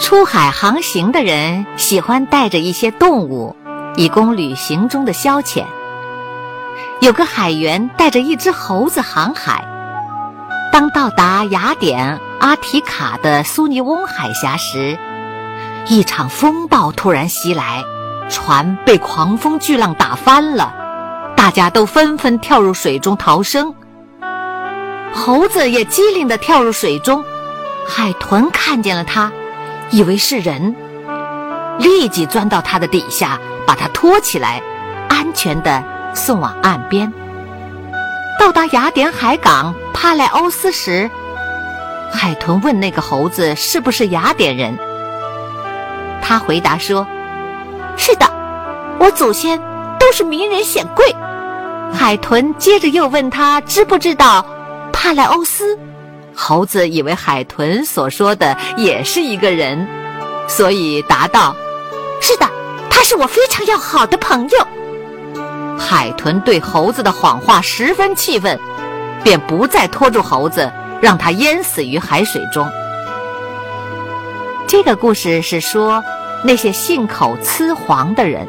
出海航行的人喜欢带着一些动物，以供旅行中的消遣。有个海员带着一只猴子航海，当到达雅典阿提卡的苏尼翁海峡时，一场风暴突然袭来，船被狂风巨浪打翻了，大家都纷纷跳入水中逃生。猴子也机灵地跳入水中，海豚看见了它，以为是人，立即钻到他的底下，把他拖起来，安全的送往岸边。到达雅典海港帕莱欧斯时，海豚问那个猴子是不是雅典人。他回答说：“是的，我祖先都是名人显贵。”海豚接着又问他知不知道。帕莱欧斯，猴子以为海豚所说的也是一个人，所以答道：“是的，他是我非常要好的朋友。”海豚对猴子的谎话十分气愤，便不再拖住猴子，让他淹死于海水中。这个故事是说那些信口雌黄的人。